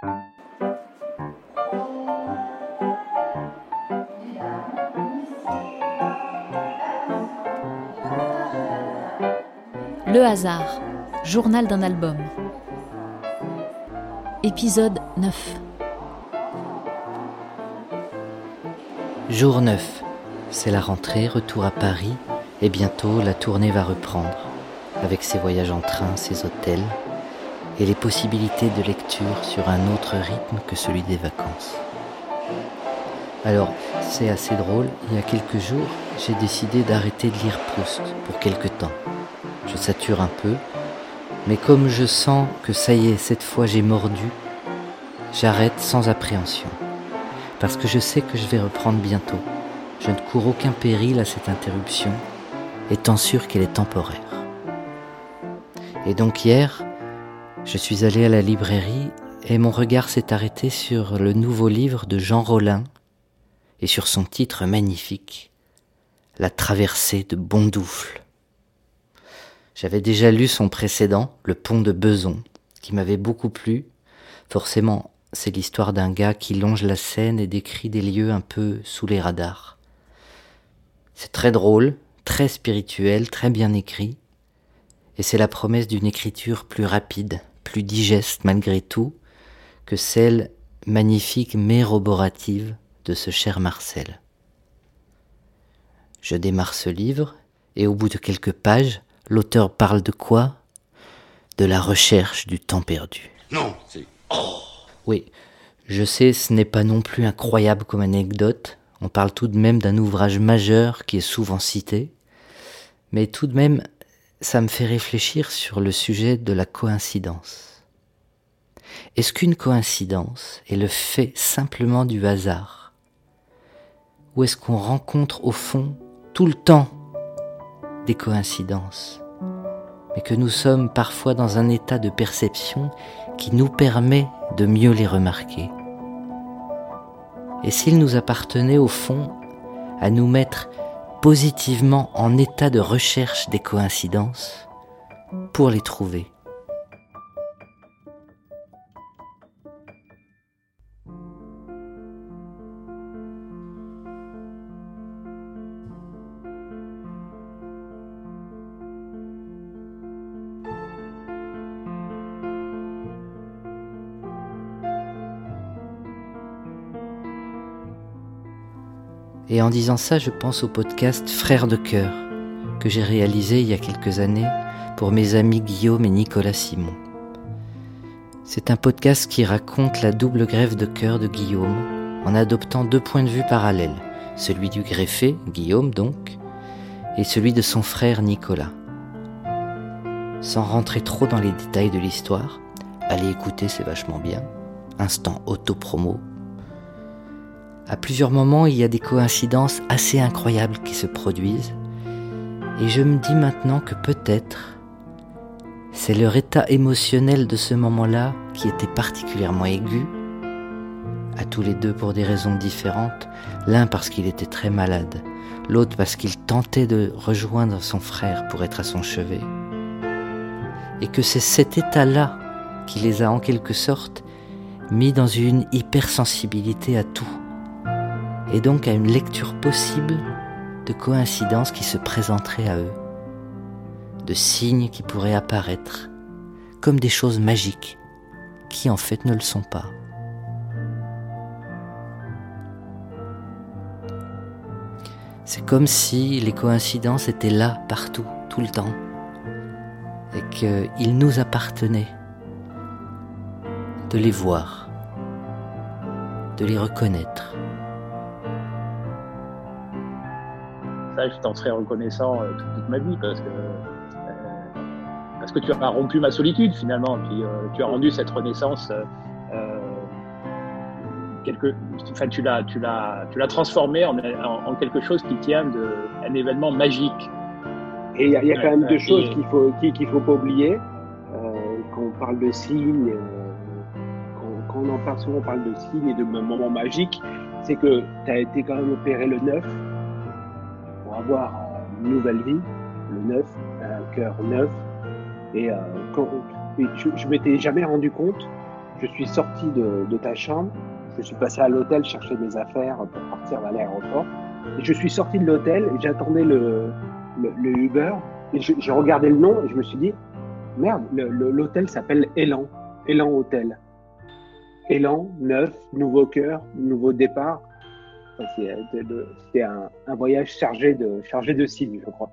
Le hasard, journal d'un album. Épisode 9. Jour 9. C'est la rentrée, retour à Paris, et bientôt la tournée va reprendre, avec ses voyages en train, ses hôtels, et les possibilités de lecture sur un autre rythme que celui des vacances. Alors, c'est assez drôle, il y a quelques jours, j'ai décidé d'arrêter de lire Proust pour quelques temps. Je sature un peu, mais comme je sens que ça y est, cette fois j'ai mordu, j'arrête sans appréhension parce que je sais que je vais reprendre bientôt. Je ne cours aucun péril à cette interruption, étant sûr qu'elle est temporaire. Et donc hier, je suis allé à la librairie et mon regard s'est arrêté sur le nouveau livre de Jean Rollin et sur son titre magnifique, La traversée de Bondoufle. J'avais déjà lu son précédent, Le pont de Beson, qui m'avait beaucoup plu, forcément c'est l'histoire d'un gars qui longe la Seine et décrit des lieux un peu sous les radars. C'est très drôle, très spirituel, très bien écrit, et c'est la promesse d'une écriture plus rapide, plus digeste malgré tout, que celle magnifique mais roborative de ce cher Marcel. Je démarre ce livre, et au bout de quelques pages, l'auteur parle de quoi? De la recherche du temps perdu. Non, c'est... Oh oui, je sais, ce n'est pas non plus incroyable comme anecdote. On parle tout de même d'un ouvrage majeur qui est souvent cité. Mais tout de même, ça me fait réfléchir sur le sujet de la coïncidence. Est-ce qu'une coïncidence est le fait simplement du hasard? Ou est-ce qu'on rencontre au fond tout le temps des coïncidences mais que nous sommes parfois dans un état de perception qui nous permet de mieux les remarquer? Et s'il nous appartenait au fond à nous mettre positivement en état de recherche des coïncidences pour les trouver. Et en disant ça, je pense au podcast Frères de cœur que j'ai réalisé il y a quelques années pour mes amis Guillaume et Nicolas Simon. C'est un podcast qui raconte la double grève de cœur de Guillaume en adoptant deux points de vue parallèles, celui du greffé, Guillaume donc, et celui de son frère Nicolas. Sans rentrer trop dans les détails de l'histoire, allez écouter, c'est vachement bien. Instant auto-promo, à plusieurs moments, il y a des coïncidences assez incroyables qui se produisent. Et je me dis maintenant que peut-être c'est leur état émotionnel de ce moment-là qui était particulièrement aigu, à tous les deux pour des raisons différentes, l'un parce qu'il était très malade, l'autre parce qu'il tentait de rejoindre son frère pour être à son chevet. Et que c'est cet état-là qui les a en quelque sorte mis dans une hypersensibilité à tout et donc à une lecture possible de coïncidences qui se présenteraient à eux, de signes qui pourraient apparaître comme des choses magiques qui en fait ne le sont pas. C'est comme si les coïncidences étaient là partout, tout le temps, et qu'il nous appartenait de les voir, de les reconnaître. Je t'en serais reconnaissant euh, toute, ma vie parce que, euh, parce que tu as rompu ma solitude finalement, puis euh, tu as rendu cette renaissance quelque, enfin, tu l'as, tu l'as, tu l'as transformé en, en, quelque chose qui tient d'un événement magique. Et il y, a quand même deux choses qu'il faut, qu'il faut pas oublier. Euh, quand on parle de signes, quand, on en parle souvent, on parle de signes et de moments magiques, c'est que tu as été quand même opéré le 9 avoir une nouvelle vie, le neuf, un cœur neuf. Et, euh, je, ne m'étais jamais rendu compte je suis sorti de, ta chambre, je suis passé à l'hôtel chercher mes affaires pour partir à l'aéroport. Et je suis sorti de l'hôtel et j'attendais le, le, le, Uber. Et j'ai regardé le nom et je me suis dit, merde, l'hôtel s'appelle Elan, Elan Hôtel. Élan, neuf, nouveau cœur, nouveau départ. C'était un, un, voyage chargé de, chargé de signes, je crois.